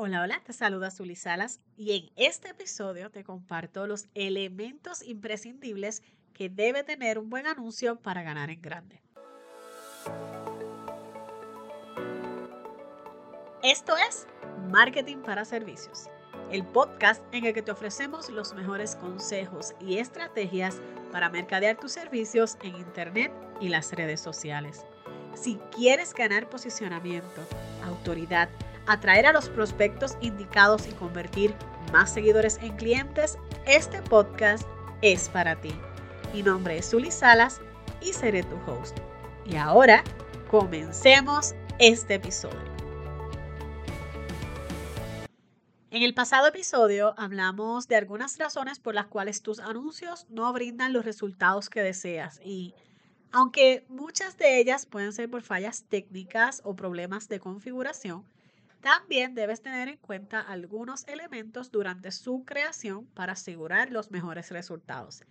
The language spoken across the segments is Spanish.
Hola, hola, te saluda Zuli Salas y en este episodio te comparto los elementos imprescindibles que debe tener un buen anuncio para ganar en grande. Esto es Marketing para Servicios, el podcast en el que te ofrecemos los mejores consejos y estrategias para mercadear tus servicios en Internet y las redes sociales. Si quieres ganar posicionamiento, autoridad, atraer a los prospectos indicados y convertir más seguidores en clientes, este podcast es para ti. Mi nombre es Zuli Salas y seré tu host. Y ahora, comencemos este episodio. En el pasado episodio hablamos de algunas razones por las cuales tus anuncios no brindan los resultados que deseas y aunque muchas de ellas pueden ser por fallas técnicas o problemas de configuración, también debes tener en cuenta algunos elementos durante su creación para asegurar los mejores resultados.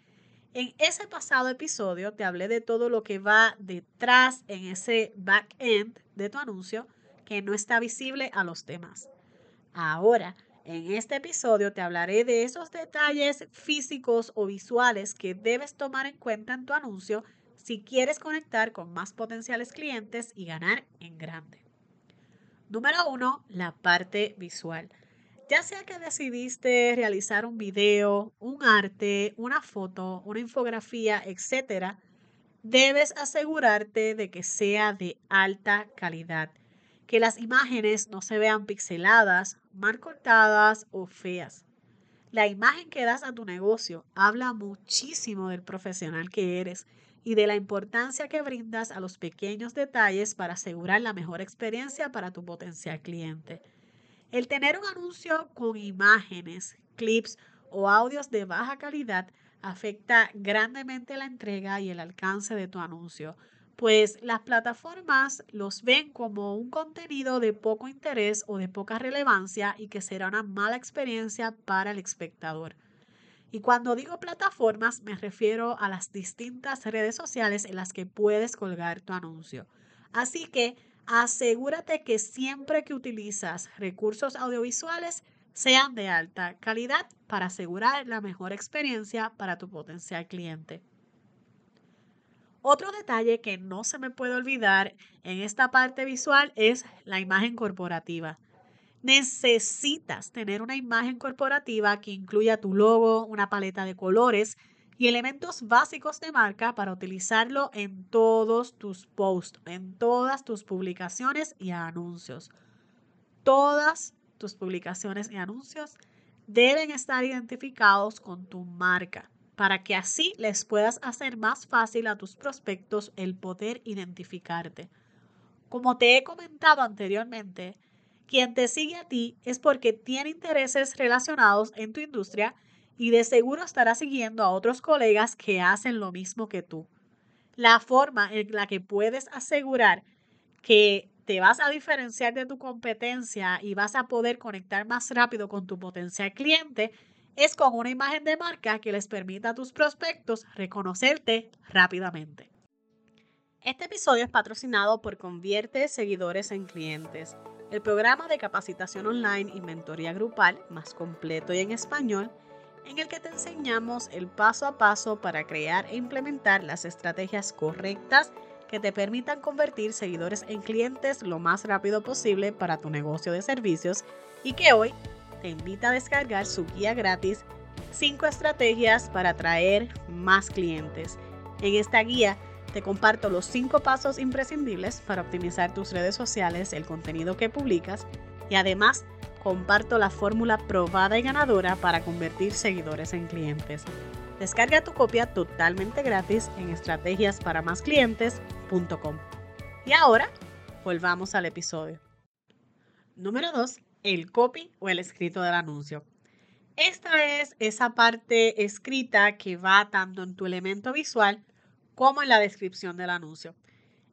En ese pasado episodio te hablé de todo lo que va detrás en ese back-end de tu anuncio que no está visible a los demás. Ahora, en este episodio te hablaré de esos detalles físicos o visuales que debes tomar en cuenta en tu anuncio si quieres conectar con más potenciales clientes y ganar en grande. Número uno, la parte visual. Ya sea que decidiste realizar un video, un arte, una foto, una infografía, etc., debes asegurarte de que sea de alta calidad, que las imágenes no se vean pixeladas, mal cortadas o feas. La imagen que das a tu negocio habla muchísimo del profesional que eres y de la importancia que brindas a los pequeños detalles para asegurar la mejor experiencia para tu potencial cliente. El tener un anuncio con imágenes, clips o audios de baja calidad afecta grandemente la entrega y el alcance de tu anuncio, pues las plataformas los ven como un contenido de poco interés o de poca relevancia y que será una mala experiencia para el espectador. Y cuando digo plataformas, me refiero a las distintas redes sociales en las que puedes colgar tu anuncio. Así que asegúrate que siempre que utilizas recursos audiovisuales sean de alta calidad para asegurar la mejor experiencia para tu potencial cliente. Otro detalle que no se me puede olvidar en esta parte visual es la imagen corporativa necesitas tener una imagen corporativa que incluya tu logo, una paleta de colores y elementos básicos de marca para utilizarlo en todos tus posts, en todas tus publicaciones y anuncios. Todas tus publicaciones y anuncios deben estar identificados con tu marca para que así les puedas hacer más fácil a tus prospectos el poder identificarte. Como te he comentado anteriormente, quien te sigue a ti es porque tiene intereses relacionados en tu industria y de seguro estará siguiendo a otros colegas que hacen lo mismo que tú. La forma en la que puedes asegurar que te vas a diferenciar de tu competencia y vas a poder conectar más rápido con tu potencial cliente es con una imagen de marca que les permita a tus prospectos reconocerte rápidamente. Este episodio es patrocinado por Convierte Seguidores en Clientes el programa de capacitación online y mentoría grupal más completo y en español, en el que te enseñamos el paso a paso para crear e implementar las estrategias correctas que te permitan convertir seguidores en clientes lo más rápido posible para tu negocio de servicios y que hoy te invita a descargar su guía gratis 5 estrategias para atraer más clientes. En esta guía te comparto los cinco pasos imprescindibles para optimizar tus redes sociales, el contenido que publicas y además comparto la fórmula probada y ganadora para convertir seguidores en clientes. Descarga tu copia totalmente gratis en estrategiasparamasclientes.com. Y ahora, volvamos al episodio. Número 2. El copy o el escrito del anuncio. Esta es esa parte escrita que va tanto en tu elemento visual como en la descripción del anuncio.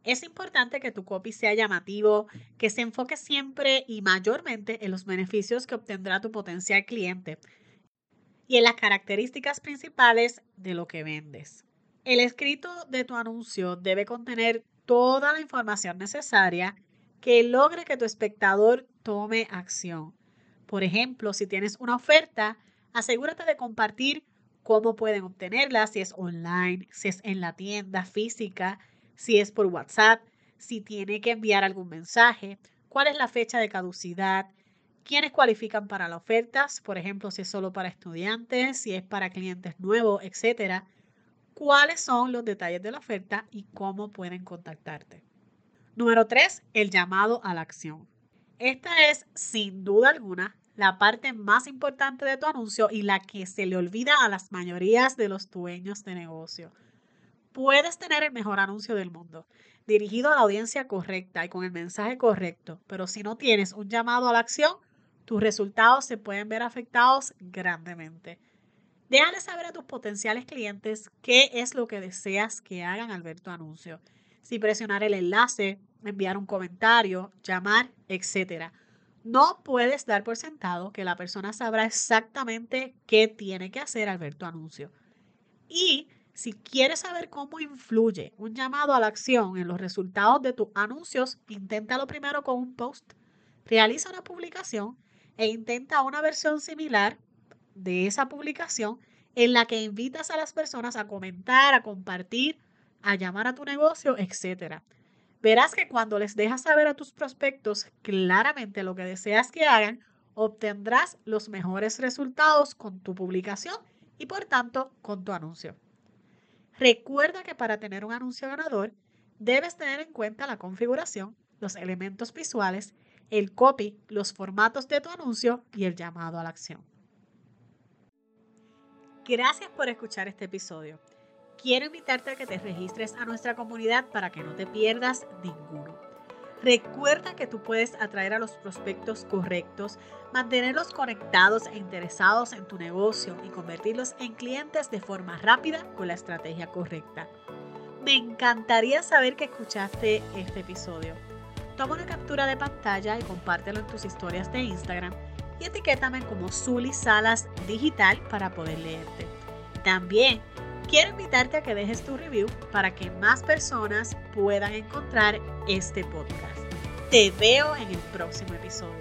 Es importante que tu copy sea llamativo, que se enfoque siempre y mayormente en los beneficios que obtendrá tu potencial cliente y en las características principales de lo que vendes. El escrito de tu anuncio debe contener toda la información necesaria que logre que tu espectador tome acción. Por ejemplo, si tienes una oferta, asegúrate de compartir cómo pueden obtenerla, si es online, si es en la tienda física, si es por WhatsApp, si tiene que enviar algún mensaje, cuál es la fecha de caducidad, quiénes cualifican para las ofertas, por ejemplo, si es solo para estudiantes, si es para clientes nuevos, etcétera, cuáles son los detalles de la oferta y cómo pueden contactarte. Número 3, el llamado a la acción. Esta es, sin duda alguna, la parte más importante de tu anuncio y la que se le olvida a las mayorías de los dueños de negocio. Puedes tener el mejor anuncio del mundo, dirigido a la audiencia correcta y con el mensaje correcto, pero si no tienes un llamado a la acción, tus resultados se pueden ver afectados grandemente. Déjale saber a tus potenciales clientes qué es lo que deseas que hagan al ver tu anuncio. Si presionar el enlace, enviar un comentario, llamar, etc. No puedes dar por sentado que la persona sabrá exactamente qué tiene que hacer al ver tu anuncio. Y si quieres saber cómo influye un llamado a la acción en los resultados de tus anuncios, inténtalo primero con un post. Realiza una publicación e intenta una versión similar de esa publicación en la que invitas a las personas a comentar, a compartir, a llamar a tu negocio, etc. Verás que cuando les dejas saber a tus prospectos claramente lo que deseas que hagan, obtendrás los mejores resultados con tu publicación y por tanto con tu anuncio. Recuerda que para tener un anuncio ganador, debes tener en cuenta la configuración, los elementos visuales, el copy, los formatos de tu anuncio y el llamado a la acción. Gracias por escuchar este episodio. Quiero invitarte a que te registres a nuestra comunidad para que no te pierdas ninguno. Recuerda que tú puedes atraer a los prospectos correctos, mantenerlos conectados e interesados en tu negocio y convertirlos en clientes de forma rápida con la estrategia correcta. Me encantaría saber que escuchaste este episodio. Toma una captura de pantalla y compártelo en tus historias de Instagram y etiquétame como Zuli Salas Digital para poder leerte. También quiero invitarte a que dejes tu review para que más personas puedan encontrar este podcast. Te veo en el próximo episodio.